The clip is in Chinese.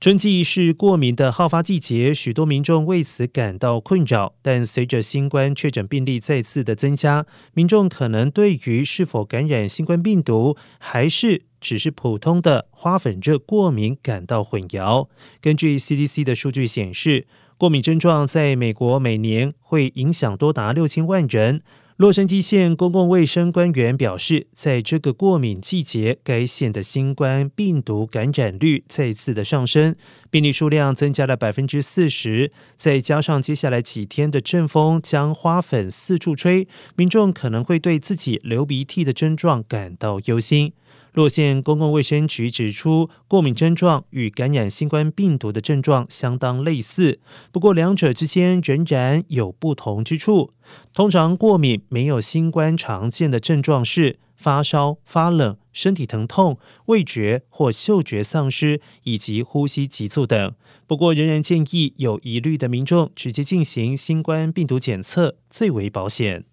春季是过敏的好发季节，许多民众为此感到困扰。但随着新冠确诊病例再次的增加，民众可能对于是否感染新冠病毒，还是只是普通的花粉热过敏感到混淆。根据 CDC 的数据显示，过敏症状在美国每年会影响多达六千万人。洛杉矶县公共卫生官员表示，在这个过敏季节，该县的新冠病毒感染率再次的上升，病例数量增加了百分之四十。再加上接下来几天的阵风将花粉四处吹，民众可能会对自己流鼻涕的症状感到忧心。洛县公共卫生局指出，过敏症状与感染新冠病毒的症状相当类似，不过两者之间仍然有不同之处。通常过敏没有新冠常见的症状是发烧、发冷、身体疼痛、味觉或嗅觉丧失以及呼吸急促等。不过，仍然建议有疑虑的民众直接进行新冠病毒检测最为保险。